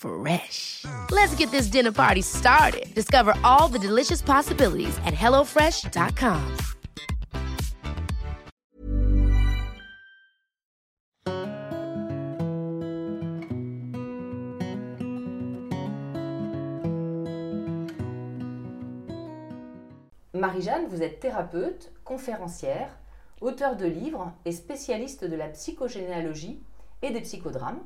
Fresh. Let's get this dinner party started. Discover all the delicious possibilities at hellofresh.com. Marie-Jeanne, vous êtes thérapeute, conférencière, auteur de livres et spécialiste de la psychogénéalogie et des psychodrames.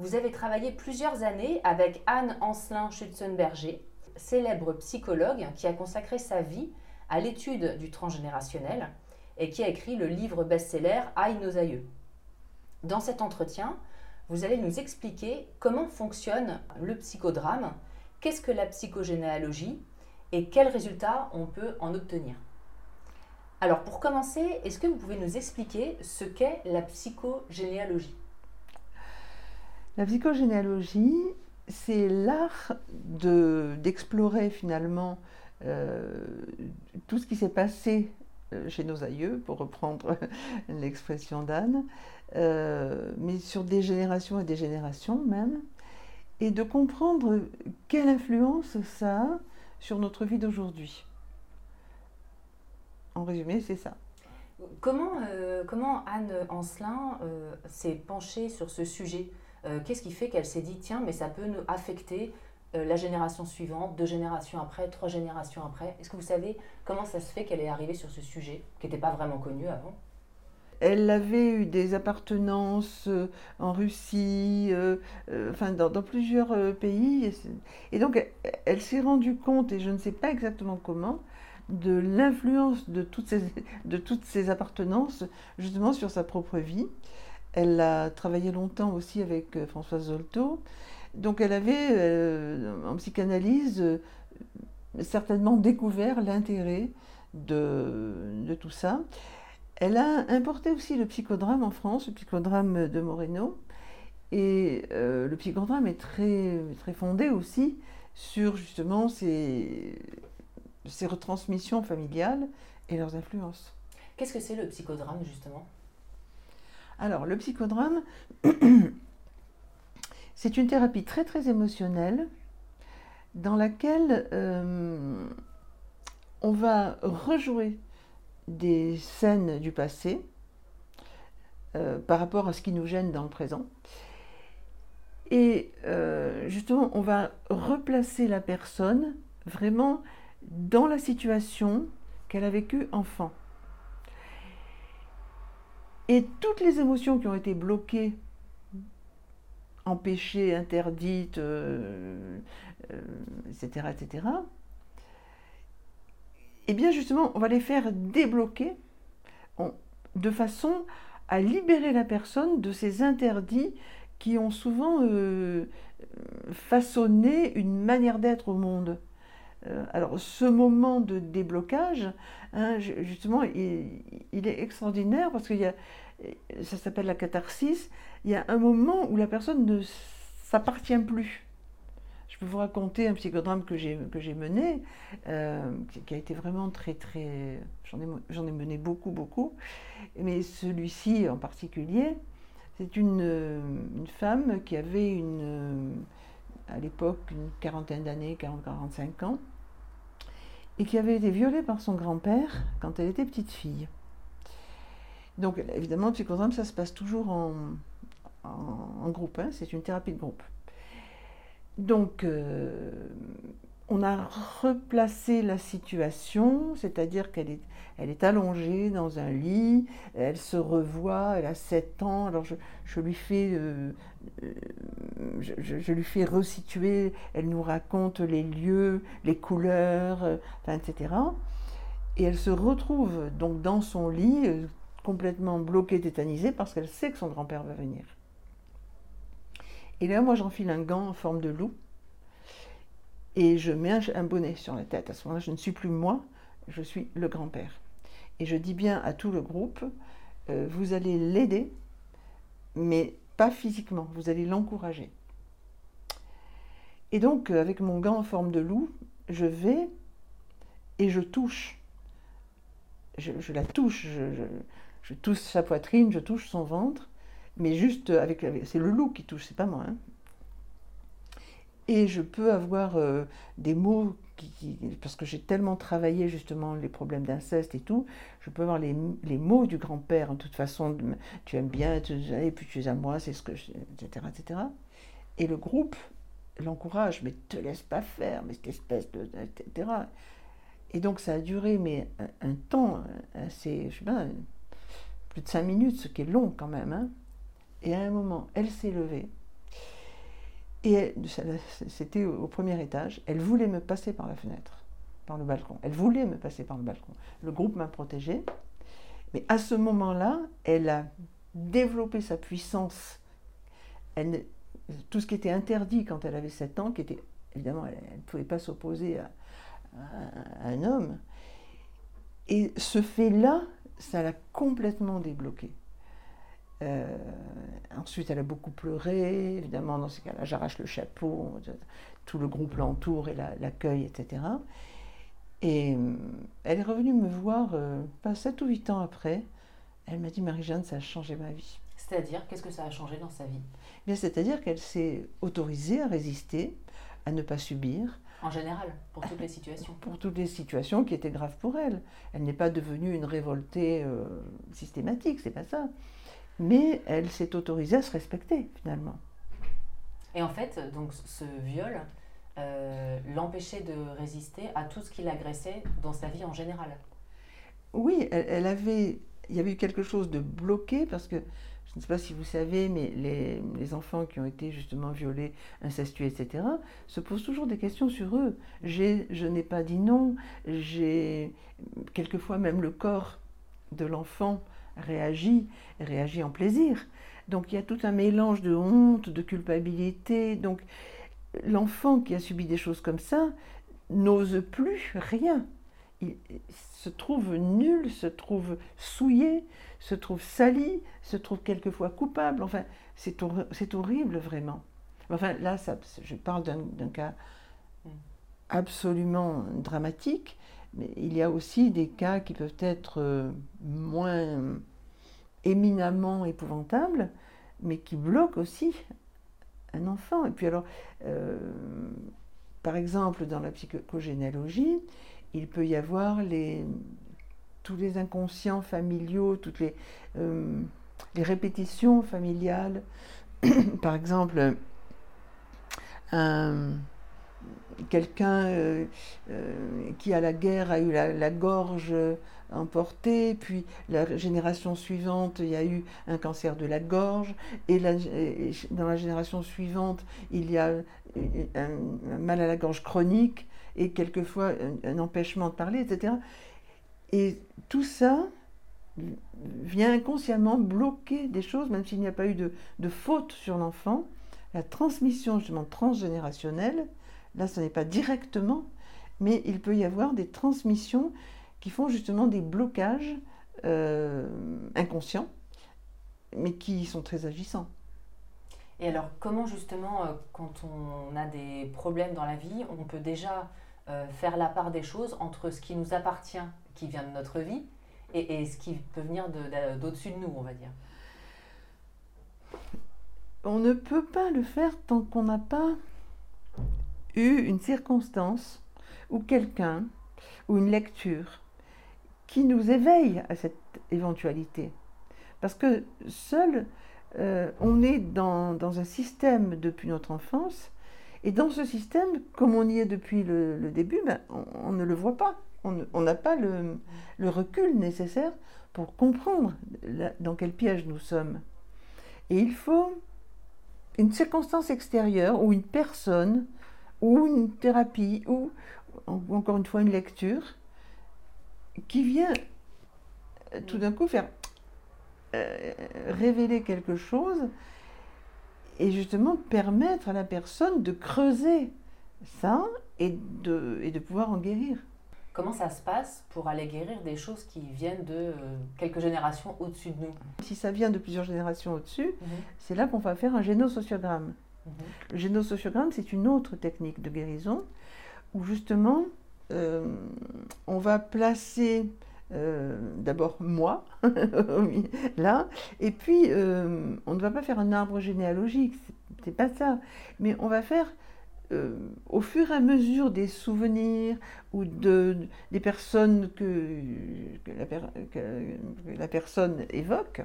Vous avez travaillé plusieurs années avec Anne Ancelin Schutzenberger, célèbre psychologue qui a consacré sa vie à l'étude du transgénérationnel et qui a écrit le livre best-seller Aïe nos aïeux. Dans cet entretien, vous allez nous expliquer comment fonctionne le psychodrame, qu'est-ce que la psychogénéalogie et quels résultats on peut en obtenir. Alors pour commencer, est-ce que vous pouvez nous expliquer ce qu'est la psychogénéalogie? La psychogénéalogie, c'est l'art d'explorer finalement euh, tout ce qui s'est passé euh, chez nos aïeux, pour reprendre l'expression d'Anne, euh, mais sur des générations et des générations même, et de comprendre quelle influence ça a sur notre vie d'aujourd'hui. En résumé, c'est ça. Comment, comment Anne Ancelin s'est penchée sur ce sujet? Euh, Qu'est-ce qui fait qu'elle s'est dit, tiens, mais ça peut nous affecter la génération suivante, deux générations après, trois générations après? Est-ce que vous savez comment ça se fait qu'elle est arrivée sur ce sujet, qui n'était pas vraiment connu avant? Elle avait eu des appartenances en Russie, enfin dans, plusieurs pays. Et donc elle s'est rendue compte, et je ne sais pas exactement comment, de l'influence de, de toutes ces appartenances justement sur sa propre vie. Elle a travaillé longtemps aussi avec euh, Françoise Zolto. Donc elle avait, euh, en psychanalyse, euh, certainement découvert l'intérêt de, tout ça. Elle a importé aussi le psychodrame en France, le psychodrame de Moreno. Et le psychodrame est très, très fondé aussi sur justement ces retransmissions familiales et leurs influences. Qu'est-ce que c'est le psychodrame justement? Alors le psychodrame, c'est une thérapie très très émotionnelle dans laquelle euh, on va rejouer des scènes du passé euh, par rapport à ce qui nous gêne dans le présent. Et euh, justement, on va replacer la personne vraiment dans la situation qu'elle a vécue enfant. Et toutes les émotions qui ont été bloquées, empêchées, interdites, euh, etc., euh, etc., et eh bien justement, on va les faire débloquer de façon à libérer la personne de ces interdits qui ont souvent euh, façonné une manière d'être au monde. Euh, alors ce moment de déblocage, hein, justement, il, est extraordinaire parce qu'il y a, ça s'appelle la catharsis, il y a un moment où la personne ne s'appartient plus. je peux vous raconter un psychodrame que j'ai mené, euh, qui, a été vraiment très très... J'en ai, ai, mené beaucoup, beaucoup. Mais celui-ci en particulier, c'est une, une, femme qui avait une, à l'époque une quarantaine d'années, 40-45 ans, et qui avait été violée par son grand-père quand elle était petite fille. Donc évidemment, le psychodrame, ça se passe toujours en, en, groupe, hein, c'est une thérapie de groupe. Donc, euh, on a replacé la situation, c'est-à-dire qu'elle est, allongée dans un lit, elle se revoit, elle a 7 ans, alors je, lui fais, euh, euh, je, lui fais resituer, elle nous raconte les lieux, les couleurs, etc. Et elle se retrouve donc dans son lit, complètement bloquée, tétanisée, parce qu'elle sait que son grand-père va venir. Et là, moi, j'enfile un gant en forme de loup et je mets un, bonnet sur la tête. À ce moment-là, je ne suis plus moi, je suis le grand-père. Et je dis bien à tout le groupe, euh, vous allez l'aider, mais pas physiquement, vous allez l'encourager. Et donc, euh, avec mon gant en forme de loup, je vais et je touche. Je, la touche, je touche sa poitrine, je touche son ventre, mais juste avec, c'est le loup qui touche, c'est pas moi. Hein. Et je peux avoir euh, des mots parce que j'ai tellement travaillé justement les problèmes d'inceste et tout, je peux avoir les, mots du grand-père. En toute façon, tu aimes bien, et puis tu es à moi, c'est ce que, je, etc., etc. Et le groupe l'encourage, mais te laisse pas faire, mais cette espèce de, etc. Et donc ça a duré, mais un, temps assez, je sais pas, plus de cinq minutes, ce qui est long quand même. Hein. Et à un moment, elle s'est levée. Et c'était au premier étage. Elle voulait me passer par la fenêtre, par le balcon. Elle voulait me passer par le balcon. Le groupe m'a protégée. Mais à ce moment-là, elle a développé sa puissance. Elle, tout ce qui était interdit quand elle avait 7 ans, qui était évidemment, elle ne pouvait pas s'opposer à, un homme. Et ce fait-là, ça l'a complètement débloqué. Euh, ensuite, elle a beaucoup pleuré. Évidemment, dans ces cas-là, j'arrache le chapeau. Tout le groupe l'entoure et l'accueille, etc. Et euh, elle est revenue me voir, euh, pas 7 ou 8 ans après. Elle m'a dit Marie-Jeanne, ça a changé ma vie. C'est-à-dire, qu'est-ce que ça a changé dans sa vie? Bien, c'est-à-dire qu'elle s'est autorisée à résister, à ne pas subir. En général, pour toutes les situations. Pour toutes les situations qui étaient graves pour elle. Elle n'est pas devenue une révoltée systématique, c'est pas ça mais elle s'est autorisée à se respecter finalement. Et en fait, donc ce viol euh, l'empêchait de résister à tout ce qui l'agressait dans sa vie en général. Oui, elle, avait, il y avait eu quelque chose de bloqué parce que je ne sais pas si vous savez, mais les, les, enfants qui ont été justement violés, incestueux, etc., se posent toujours des questions sur eux. Je n'ai pas dit non, j'ai quelquefois même le corps de l'enfant réagit, réagit en plaisir. Donc il y a tout un mélange de honte, de culpabilité. Donc l'enfant qui a subi des choses comme ça n'ose plus rien. Il se trouve nul, se trouve souillé, se trouve sali, se trouve quelquefois coupable. Enfin, c'est horrible vraiment. Enfin, là, ça, je parle d'un cas absolument dramatique, mais il y a aussi des cas qui peuvent être euh, moins éminemment épouvantables, mais qui bloquent aussi un enfant. Et puis alors, euh, par exemple, dans la psychogénéalogie, il peut y avoir tous les inconscients familiaux, toutes les, euh, les répétitions familiales. par exemple, un quelqu'un euh, euh, qui à la guerre a eu la, gorge emportée, puis la génération suivante, il y a eu un cancer de la gorge, et, dans la génération suivante, il y a un, mal à la gorge chronique, et quelquefois un, empêchement de parler, etc. Et tout ça vient inconsciemment bloquer des choses, même s'il n'y a pas eu de, de faute sur l'enfant. La transmission justement transgénérationnelle Là, ce n'est pas directement, mais il peut y avoir des transmissions qui font justement des blocages euh, inconscients, mais qui sont très agissants. Et alors, comment justement, euh, quand on a des problèmes dans la vie, on peut déjà euh, faire la part des choses entre ce qui nous appartient, qui vient de notre vie, et, et ce qui peut venir d'au-dessus de, de nous, on va dire? On ne peut pas le faire tant qu'on n'a pas eu une circonstance ou quelqu'un ou une lecture qui nous éveille à cette éventualité. Parce que seul, euh, on est dans, dans, un système depuis notre enfance, et dans ce système, comme on y est depuis le, début, ben, on, ne le voit pas. On n'a pas le, le, recul nécessaire pour comprendre dans quel piège nous sommes. Et il faut une circonstance extérieure ou une personne ou une thérapie ou encore une fois une lecture qui vient euh, tout d'un coup faire euh, révéler quelque chose et justement permettre à la personne de creuser ça et de, et de pouvoir en guérir. Comment ça se passe pour aller guérir des choses qui viennent de euh, quelques générations au-dessus de nous? Si ça vient de plusieurs générations au-dessus, mhm. c'est là qu'on va faire un génosociogramme. Mhm. Le génosociogramme, c'est une autre technique de guérison où justement euh, on va placer euh, d'abord moi, là, et puis euh, on ne va pas faire un arbre généalogique, c'est pas ça, mais on va faire au fur et à mesure des souvenirs ou de, des personnes que, la, la, personne évoque,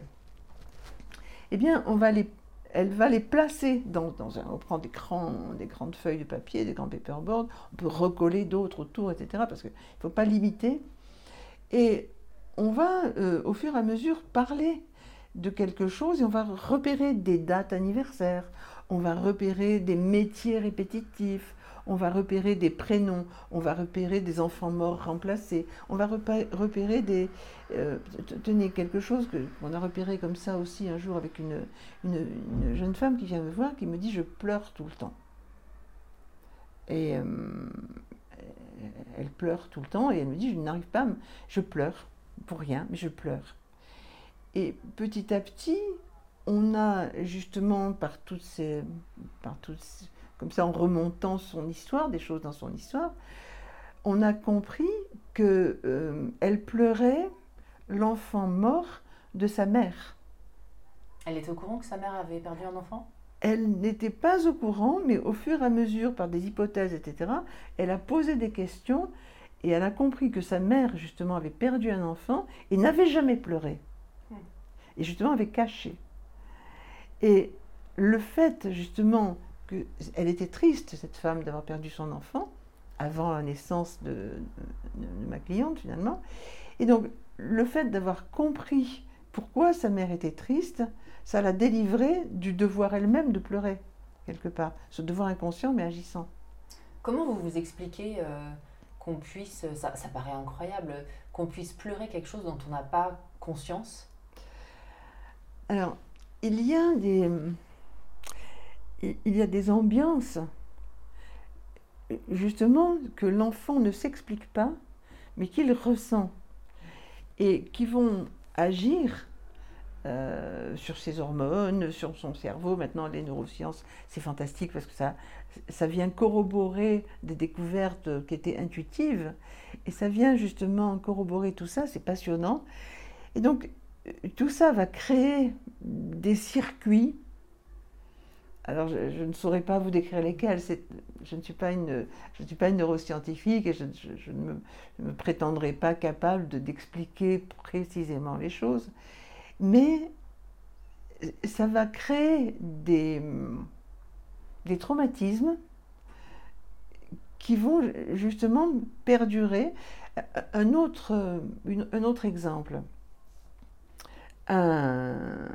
eh bien on va les elle va les placer dans, un. On prend des, des grandes feuilles de papier, des grands paperboards, on peut recoller d'autres autour, etc. Parce qu'il ne faut pas limiter. Et on va, euh, au fur et à mesure, parler de quelque chose et on va repérer des dates anniversaires, on va repérer des métiers répétitifs, on va repérer des prénoms, on va repérer des enfants morts remplacés, on va repérer des... Euh, tenez, quelque chose qu'on a repéré comme ça aussi un jour avec une, une, jeune femme qui vient me voir, qui me dit je pleure tout le temps. Et euh, elle pleure tout le temps et elle me dit je n'arrive pas, je pleure pour rien, mais je pleure. Et petit à petit, on a justement par toutes ces, comme ça en remontant son histoire, des choses dans son histoire, on a compris qu'elle euh, elle pleurait l'enfant mort de sa mère. Elle était au courant que sa mère avait perdu un enfant? Elle n'était pas au courant, mais au fur et à mesure, par des hypothèses, etc., elle a posé des questions et elle a compris que sa mère, justement, avait perdu un enfant et n'avait jamais pleuré. Hmm. Et justement, avait caché. Et le fait, justement, elle était triste, cette femme, d'avoir perdu son enfant avant la naissance de, ma cliente finalement. Et donc le fait d'avoir compris pourquoi sa mère était triste, ça l'a délivrée du devoir elle-même de pleurer, quelque part. Ce devoir inconscient mais agissant. Comment vous vous expliquez euh, qu'on puisse, ça, ça paraît incroyable, qu'on puisse pleurer quelque chose dont on n'a pas conscience? Alors, il y a des il y a des ambiances, justement, que l'enfant ne s'explique pas, mais qu'il ressent, et qui vont agir euh, sur ses hormones, sur son cerveau. Maintenant, les neurosciences, c'est fantastique parce que ça, ça vient corroborer des découvertes qui étaient intuitives, et ça vient justement corroborer tout ça, c'est passionnant. Et donc, tout ça va créer des circuits alors, je, ne saurais pas vous décrire lesquels. Je ne suis pas une, je ne suis pas une neuroscientifique et je, ne, me, prétendrai pas capable d'expliquer précisément les choses. Mais ça va créer des, des traumatismes qui vont justement perdurer. Un autre, un autre exemple. Un,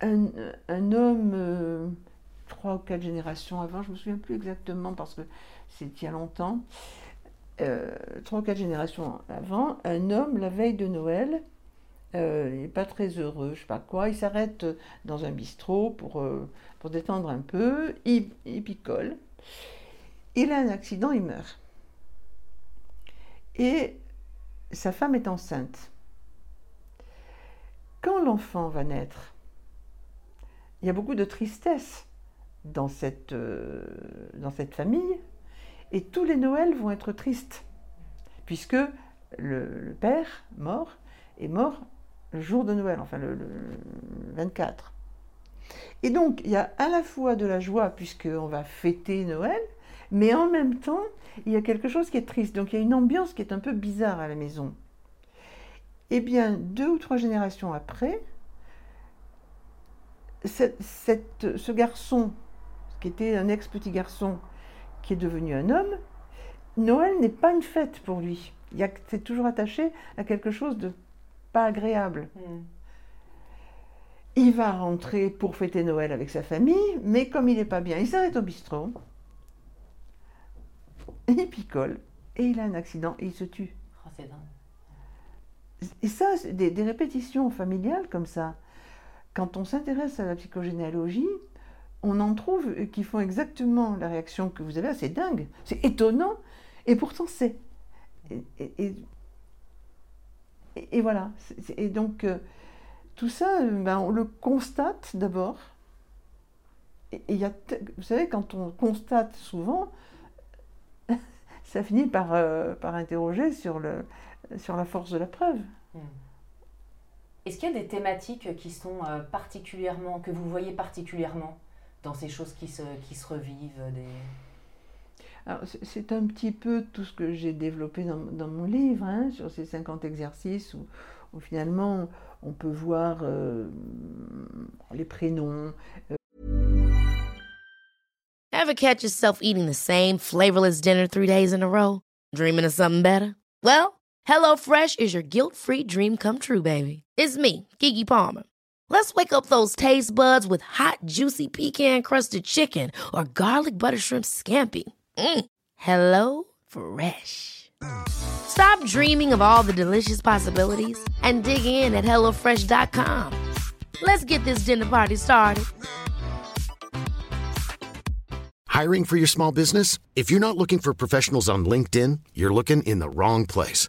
un, homme, euh, trois ou quatre générations avant, je ne me souviens plus exactement parce que c'est il y a longtemps, euh, trois ou quatre générations avant, un homme, la veille de Noël, euh, il n'est pas très heureux, je sais pas quoi, il s'arrête dans un bistrot pour, pour détendre un peu, il, il picole, il a un accident, il meurt. Et sa femme est enceinte. Quand l'enfant va naître, il y a beaucoup de tristesse dans cette, euh, dans cette famille, et tous les Noëls vont être tristes, puisque le, père mort est mort le jour de Noël, enfin le, le 24. Et donc, il y a à la fois de la joie, puisqu'on va fêter Noël, mais en même temps, il y a quelque chose qui est triste. Donc, il y a une ambiance qui est un peu bizarre à la maison. Eh bien, deux ou trois générations après, ce garçon, qui était un ex-petit garçon, qui est devenu un homme, Noël n'est pas une fête pour lui. C'est toujours attaché à quelque chose de pas agréable. Hmm. Il va rentrer pour fêter Noël avec sa famille, mais comme il n'est pas bien, il s'arrête au bistrot, il picole, et il a un accident et il se tue. Oh, et ça, des, des répétitions familiales comme ça, quand on s'intéresse à la psychogénéalogie, on en trouve qui font exactement la réaction que vous avez. C'est dingue, c'est étonnant, et pourtant c'est. Et, voilà. Et donc, euh, tout ça, euh, ben, on le constate d'abord. Et, y a, vous savez, quand on constate souvent, ça finit par, euh, par interroger sur, le, sur la force de la preuve. Hmm. Est-ce qu'il y a des thématiques qui sont euh, particulièrement, que vous voyez particulièrement dans ces choses qui se, qui se revivent des... C'est un petit peu tout ce que j'ai développé dans, dans, mon livre, hein, sur ces 50 exercices où, où finalement on peut voir euh, les prénoms. Euh. Ever catch yourself eating the same flavorless dinner three days in a row? Dreaming of something better? Well, HelloFresh is your guilt-free dream come true, baby. It's me, Kiki Palmer. Let's wake up those taste buds with hot, juicy pecan-crusted chicken or garlic butter shrimp scampi. Mm. Hello Fresh. Stop dreaming of all the delicious possibilities and dig in at HelloFresh.com. Let's get this dinner party started. Hiring for your small business? If you're not looking for professionals on LinkedIn, you're looking in the wrong place.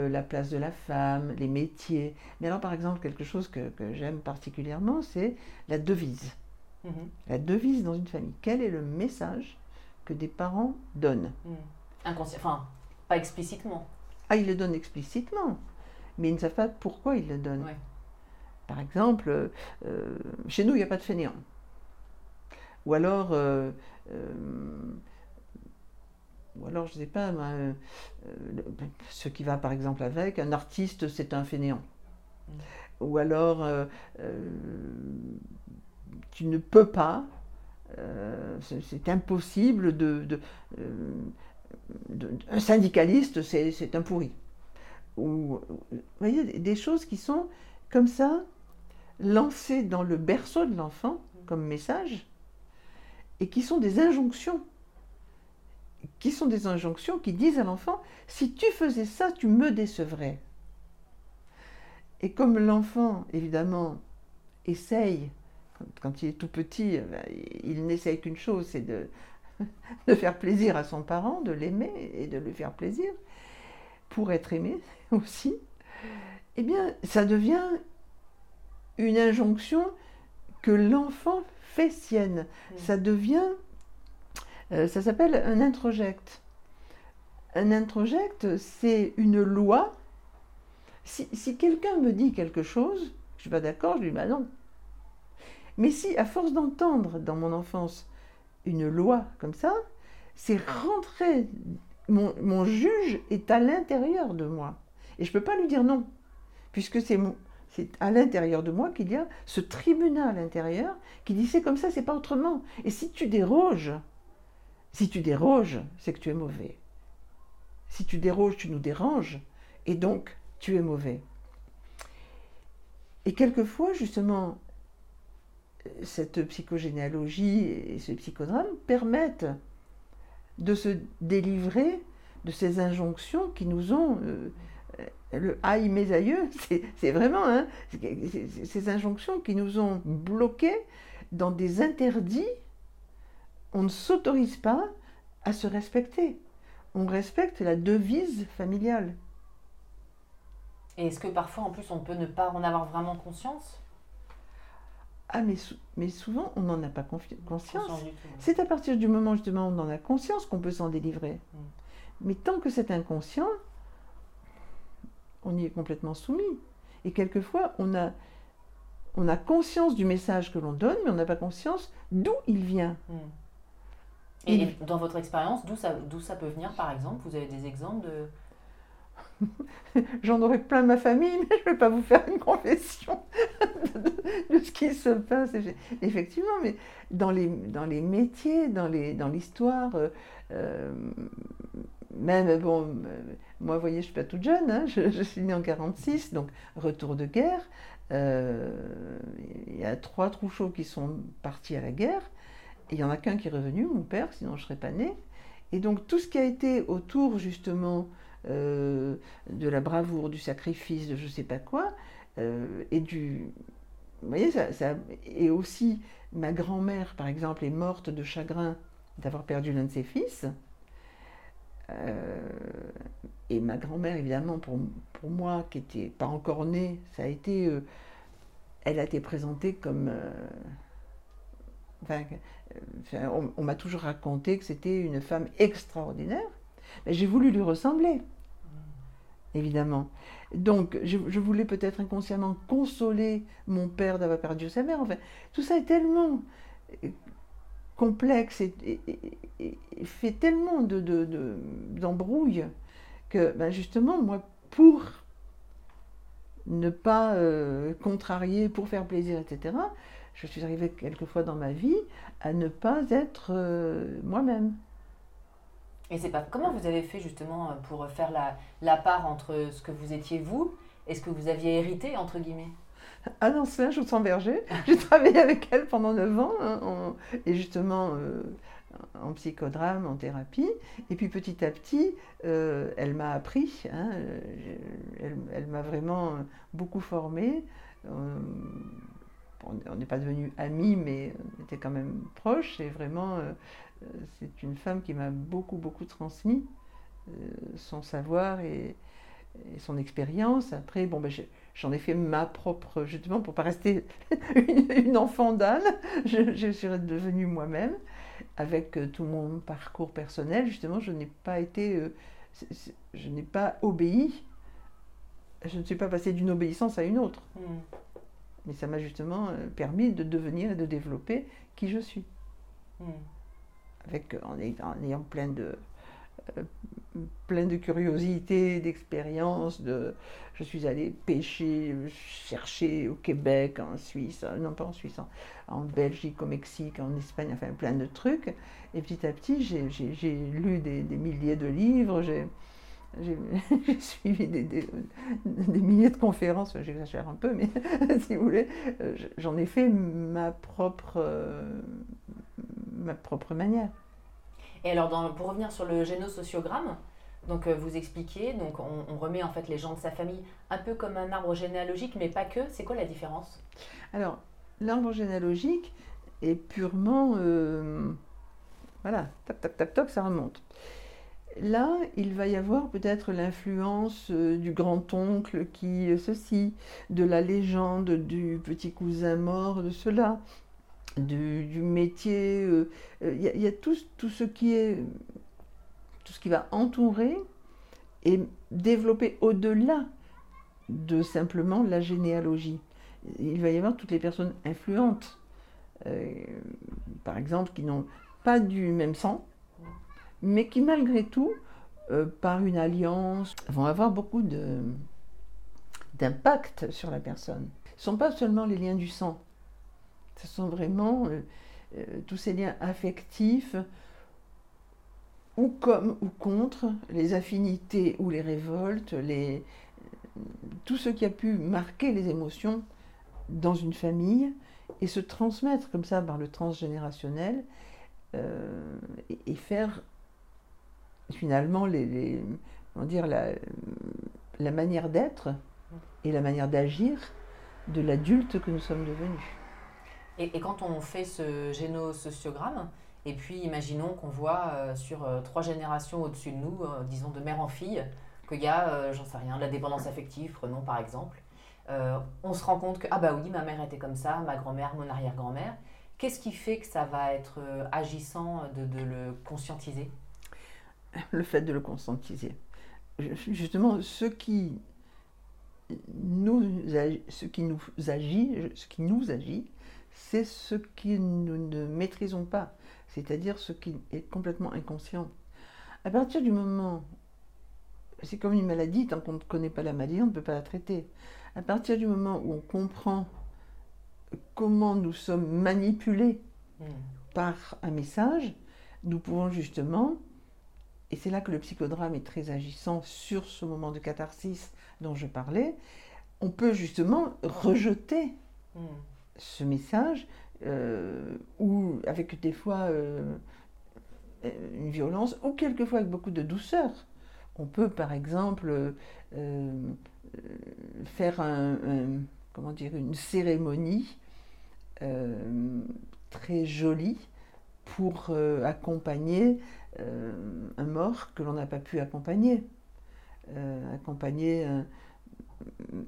Euh, la place de la femme, les métiers. Mais alors, par exemple, quelque chose que, que j'aime particulièrement, c'est la devise. -hmm. La devise dans une famille. Quel est le message que des parents donnent? Mm. Inconscient, enfin, pas explicitement. Ah, ils le donnent explicitement, mais ils ne savent pas pourquoi ils le donnent. Par exemple, euh, chez nous, il n'y a pas de fainéant. Ou alors, euh, euh, ou alors, je ne sais pas, ce qui va par exemple avec, un artiste, c'est un fainéant. Mm. Ou alors, tu ne peux pas, c'est impossible de un syndicaliste, c'est un pourri. Ou, vous voyez, des choses qui sont comme ça, lancées dans le berceau de l'enfant comme message, et qui sont des injonctions. Qui sont des injonctions qui disent à l'enfant, si tu faisais ça, tu me décevrais. Et comme l'enfant, évidemment, essaye, quand, il est tout petit, ben, il n'essaye qu'une chose, c'est de, de faire plaisir à son parent, de l'aimer et de lui faire plaisir, pour être aimé aussi, eh bien, ça devient une injonction que l'enfant fait sienne. Ça devient, ça s'appelle un introject. Un introject, c'est une loi. Si, si quelqu'un me dit quelque chose, je ne suis pas d'accord, je lui dis bah non. Mais si, à force d'entendre dans mon enfance une loi comme ça, c'est rentrer. Mon, juge est à l'intérieur de moi. Et je ne peux pas lui dire non, puisque c'est c'est à l'intérieur de moi qu'il y a ce tribunal intérieur qui dit c'est comme ça, c'est pas autrement. Et si tu déroges, si tu déroges, c'est que tu es mauvais. Si tu déroges, tu nous déranges, et donc tu es mauvais. Et quelquefois, justement, cette psychogénéalogie et ce psychodrame permettent de se délivrer de ces injonctions qui nous ont... Euh, le aïe mes aïeux, c'est vraiment hein, ces injonctions qui nous ont bloqués dans des interdits. On ne s'autorise pas à se respecter. On respecte la devise familiale. Et est-ce que parfois, en plus, on peut ne pas en avoir vraiment conscience? Ah, mais, mais souvent, on n'en a pas conscience. C'est à partir du moment justement où on en a conscience qu'on peut s'en délivrer. Mm. Mais tant que c'est inconscient, on y est complètement soumis. Et quelquefois, on a, on a conscience du message que l'on donne, mais on n'a pas conscience d'où il vient. Mm. Et, dans votre expérience, d'où ça, d'où ça peut venir, par exemple? Vous avez des exemples de, J'en aurais plein de ma famille, mais je ne vais pas vous faire une confession de, ce qui se passe. Effectivement, mais dans les, dans les métiers, dans, les, dans l'histoire, euh, euh, même, bon, euh, moi, vous voyez, je ne suis pas toute jeune, hein, je, suis née en 46, donc retour de guerre. Il y a trois trouchots qui sont partis à la guerre. Il n'y en a qu'un qui est revenu, mon père, sinon je ne serais pas née. Et donc tout ce qui a été autour justement euh, de la bravoure, du sacrifice, de je ne sais pas quoi, euh, et du... Vous voyez, ça, et aussi ma grand-mère, par exemple, est morte de chagrin d'avoir perdu l'un de ses fils. Euh, et ma grand-mère, évidemment, pour, pour moi, qui n'était pas encore née, ça a été... elle a été présentée comme... Enfin, on m'a toujours raconté que c'était une femme extraordinaire. Mais j'ai voulu lui ressembler évidemment. Donc, je, voulais peut-être inconsciemment consoler mon père d'avoir perdu sa mère. Enfin, tout ça est tellement euh, complexe et, fait tellement d'embrouilles de, que, ben justement, moi, pour ne pas euh, contrarier, pour faire plaisir, etc., je suis arrivée quelquefois dans ma vie à ne pas être euh, moi-même. Et c'est pas comment vous avez fait justement pour faire la, la part entre ce que vous étiez vous et ce que vous aviez hérité entre guillemets? Ah non, c'est je sens berger. J'ai travaillé avec elle pendant 9 ans, hein, et justement euh, en psychodrame, en thérapie. Et puis petit à petit, euh, elle m'a appris, hein, elle, elle m'a vraiment beaucoup formée. Euh, on n'est pas devenus amis, mais on était quand même proches, et vraiment, c'est une femme qui m'a beaucoup, beaucoup transmis euh, son savoir et, son expérience. Après, bon, ben, j'en ai fait ma propre, justement, pour ne pas rester une, enfant d'âne, je, suis devenue moi-même, avec euh, tout mon parcours personnel. Justement, je n'ai pas été, euh, je n'ai pas obéi, je ne suis pas passée d'une obéissance à une autre. Hmm. Mais ça m'a justement permis de devenir et de développer qui je suis. Hmm avec, en, ayant plein de, euh, plein de curiosité, d'expérience. De, je suis allée pêcher, chercher au Québec, en Suisse, euh, non pas en Suisse, en, Belgique, au Mexique, en Espagne, enfin plein de trucs. Et petit à petit, j'ai lu des, milliers de livres, j'ai suivi des, des, milliers de conférences, j'exagère un peu, mais si vous voulez, euh, j'en ai fait ma propre, ma propre manière. Et alors, pour revenir sur le génosociogramme, donc euh, vous expliquez, donc on, remet en fait les gens de sa famille un peu comme un arbre généalogique, mais pas que. C'est quoi la différence? Alors, l'arbre généalogique est purement, euh, voilà, tac tac tac tac, ça remonte. Là, il va y avoir peut-être l'influence euh, du grand-oncle qui ceci, de la légende du petit cousin mort de cela, du, métier. Euh, euh, il y, a, tout, tout, ce qui est. tout ce qui va entourer et développer au-delà de simplement la généalogie. Il va y avoir toutes les personnes influentes, euh, par exemple, qui n'ont pas du même sang, mais qui malgré tout, par une alliance, vont avoir beaucoup d'impact sur la personne. Ce ne sont pas seulement les liens du sang, ce sont vraiment euh, euh, tous ces liens affectifs, ou comme ou contre, les affinités ou les révoltes, les, tout ce qui a pu marquer les émotions dans une famille et se transmettre comme ça par le transgénérationnel euh, et, faire finalement les, dire, la, manière d'être et la manière d'agir de l'adulte que nous sommes devenus. Et, quand on fait ce génosociogramme, et puis imaginons qu'on voit euh, sur euh, trois générations au-dessus de nous, euh, disons de mère en fille, qu'il y a, j'en sais rien, de la dépendance affective, prenons par exemple, on se rend compte que, ah bah oui, ma mère était comme ça, ma grand-mère, mon arrière-grand-mère. Qu'est-ce qui fait que ça va être agissant de le conscientiser? Le fait de le conscientiser. Justement, ce qui nous, ce qui nous agit, ce qui nous agit, c'est ce que nous ne maîtrisons pas, c'est-à-dire ce qui est complètement inconscient. À partir du moment, c'est comme une maladie, tant qu'on ne connaît pas la maladie, on ne peut pas la traiter. À partir du moment où on comprend comment nous sommes manipulés hmm. par un message, nous pouvons justement, et c'est là que le psychodrame est très agissant sur ce moment de catharsis dont je parlais, on peut justement rejeter hmm. ce message, euh, ou avec des fois euh, une violence, ou quelquefois avec beaucoup de douceur. On peut par exemple euh, faire un, comment dire, une cérémonie très jolie pour accompagner un mort que l'on n'a pas pu accompagner. accompagner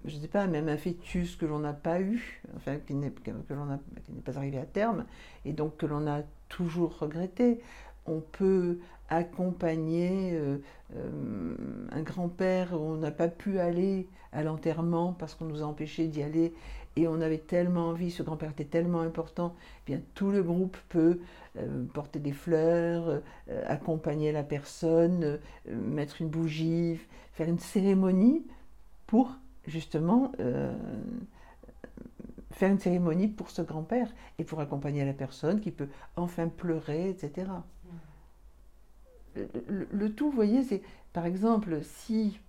je ne sais pas, même un fœtus que l'on n'a pas eu, enfin qui n'est pas arrivé à terme, et donc que l'on a toujours regretté. On peut accompagner euh, euh, un grand-père où on n'a pas pu aller à l'enterrement parce qu'on nous a empêché d'y aller et on avait tellement envie, ce grand-père était tellement important, eh bien tout le groupe peut euh, porter des fleurs, accompagner la personne, mettre une bougie, faire une cérémonie pour justement euh, faire une cérémonie pour ce grand-père et pour accompagner la personne qui peut enfin pleurer, etc. Le, tout, vous voyez, c'est par exemple si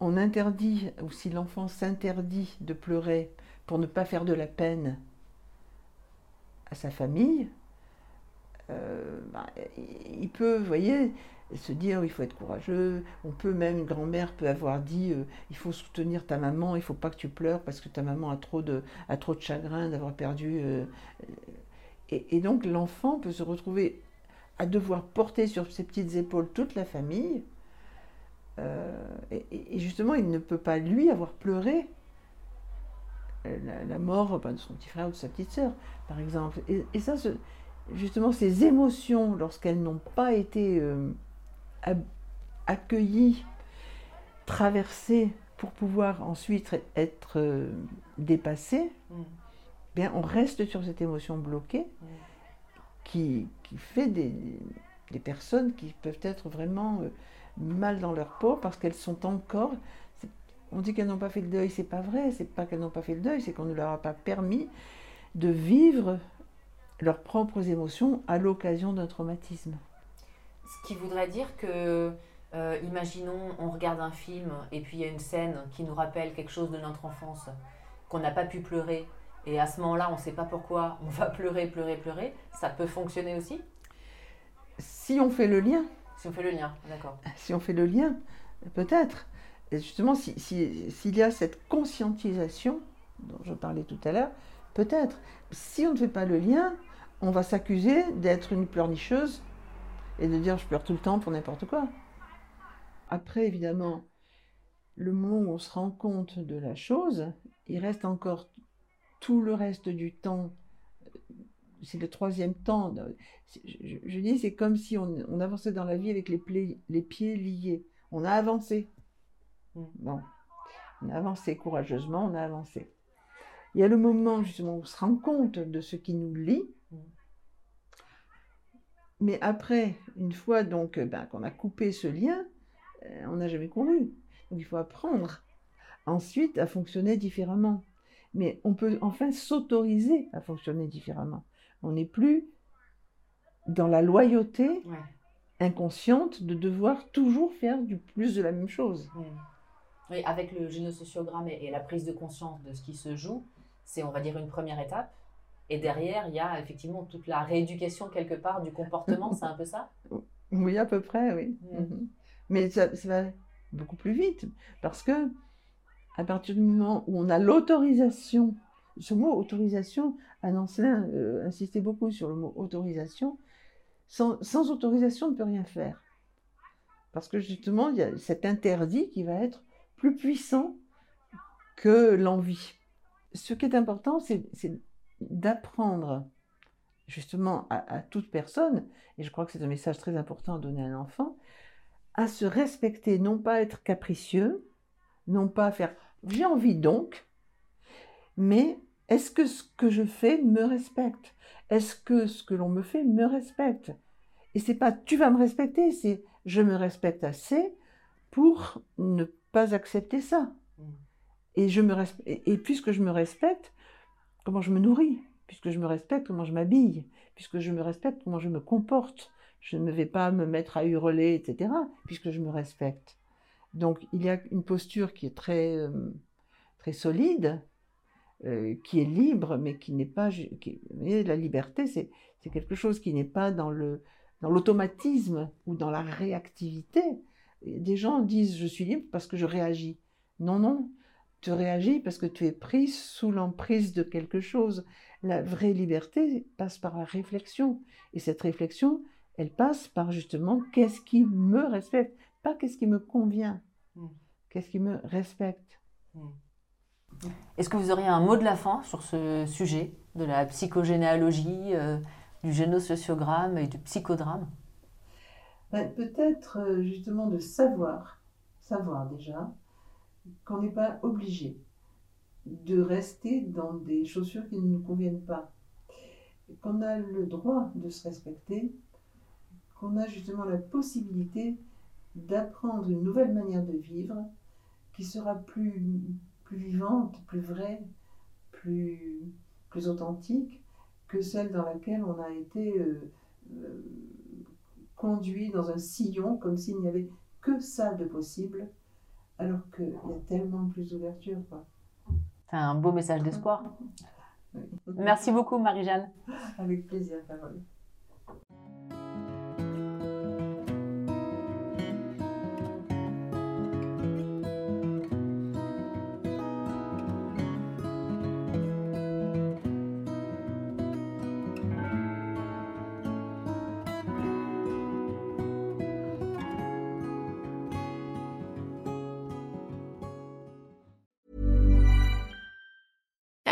on interdit ou si l'enfant s'interdit de pleurer pour ne pas faire de la peine à sa famille, euh, bah, il peut, vous voyez, se dire il faut être courageux. On peut même, une grand-mère peut avoir dit euh, il faut soutenir ta maman, il faut pas que tu pleures parce que ta maman a trop de, a trop de chagrin d'avoir perdu. Euh, et, donc l'enfant peut se retrouver à devoir porter sur ses petites épaules toute la famille. Et, justement, il ne peut pas lui avoir pleuré la, mort de son petit frère ou de sa petite sœur, par exemple. Et, ça, justement, ces émotions, lorsqu'elles n'ont pas été euh, accueillies, traversées pour pouvoir ensuite être euh, dépassées, mm. bien, on reste sur cette émotion bloquée mm. qui, qui, fait des, des, personnes qui peuvent être vraiment euh, mal dans leur peau parce qu'elles sont encore. On dit qu'elles n'ont pas fait le deuil, c'est pas vrai, c'est pas qu'elles n'ont pas fait le deuil, c'est qu'on ne leur a pas permis de vivre leurs propres émotions à l'occasion d'un traumatisme. Ce qui voudrait dire que, euh, imaginons, on regarde un film et puis il y a une scène qui nous rappelle quelque chose de notre enfance, qu'on n'a pas pu pleurer, et à ce moment-là, on ne sait pas pourquoi, on va pleurer, pleurer, pleurer, ça peut fonctionner aussi? Si on fait le lien. Si on fait le lien, d'accord. Si on fait le lien, peut-être. Et justement, s'il si, y a cette conscientisation dont je parlais tout à l'heure, peut-être. Si on ne fait pas le lien, on va s'accuser d'être une pleurnicheuse et de dire je pleure tout le temps pour n'importe quoi. Après, évidemment, le moment où on se rend compte de la chose, il reste encore tout le reste du temps. C'est le troisième temps. Je, dis, c'est comme si on, avançait dans la vie avec les, les pieds liés. On a avancé. Mm. Bon, on a avancé courageusement, on a avancé. Il y a le moment justement où on se rend compte de ce qui nous lie, mais après, une fois donc ben, qu'on a coupé ce lien, euh, on n'a jamais couru. Donc il faut apprendre ensuite à fonctionner différemment. Mais on peut enfin s'autoriser à fonctionner différemment. On n'est plus dans la loyauté inconsciente de devoir toujours faire du plus de la même chose. Oui, avec le génosociogramme et la prise de conscience de ce qui se joue, c'est, on va dire, une première étape. Et derrière, il y a effectivement toute la rééducation quelque part du comportement, c'est un peu ça? Oui, à peu près, oui. Mm. Mhm. Mais ça, ça va beaucoup plus vite parce que à partir du moment où on a l'autorisation, ce mot autorisation, Anne euh, insistait beaucoup sur le mot autorisation. Sans, autorisation, on ne peut rien faire. Parce que justement, il y a cet interdit qui va être plus puissant que l'envie. Ce qui est important, c'est d'apprendre justement à toute personne, et je crois que c'est un message très important à donner à un enfant, à se respecter, non pas être capricieux, non pas faire j'ai envie donc, mais est-ce que ce que je fais me respecte? Est-ce que ce que l'on me fait me respecte? Et c'est pas tu vas me respecter, c'est je me respecte assez pour ne pas accepter ça. Mm. Et, je me et puisque je me respecte, comment je me nourris? Puisque je me respecte, comment je m'habille? Puisque je me respecte, comment je me comporte? Je ne vais pas me mettre à hurler, etc. Puisque je me respecte. Donc il y a une posture qui est très, euh, très solide, euh, qui est libre, mais qui n'est pas... Qui, la liberté, c'est quelque chose qui n'est pas dans le dans l'automatisme ou dans la réactivité. Des gens disent je suis libre parce que je réagis. Non, non, tu réagis parce que tu es prise sous l'emprise de quelque chose. La vraie liberté passe par la réflexion. Et cette réflexion, elle passe par justement qu'est-ce qui me respecte, pas qu'est-ce qui me convient, Mm. qu'est-ce qui me respecte. Est-ce que vous auriez un mot de la fin sur ce sujet de la psychogénéalogie, euh, du génosociogramme et du psychodrame? Ben, Peut-être euh, justement de savoir, savoir déjà, qu'on n'est pas obligé de rester dans des chaussures qui ne nous conviennent pas, qu'on a le droit de se respecter, qu'on a justement la possibilité d'apprendre une nouvelle manière de vivre qui sera plus, plus vivante, plus vraie, plus, plus authentique que celle dans laquelle on a été euh, euh, conduit dans un sillon comme s'il n'y avait que ça de possible, alors qu'il y a tellement plus d'ouverture. C'est un beau message d'espoir. Oui. Merci beaucoup Marie-Jeanne. Avec plaisir, Carole.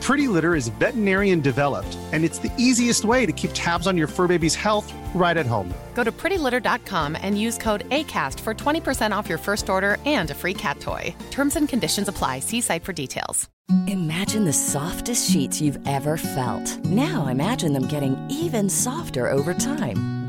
Pretty Litter is veterinarian developed, and it's the easiest way to keep tabs on your fur baby's health right at home. Go to prettylitter.com and use code ACAST for 20% off your first order and a free cat toy. Terms and conditions apply. See site for details. Imagine the softest sheets you've ever felt. Now imagine them getting even softer over time.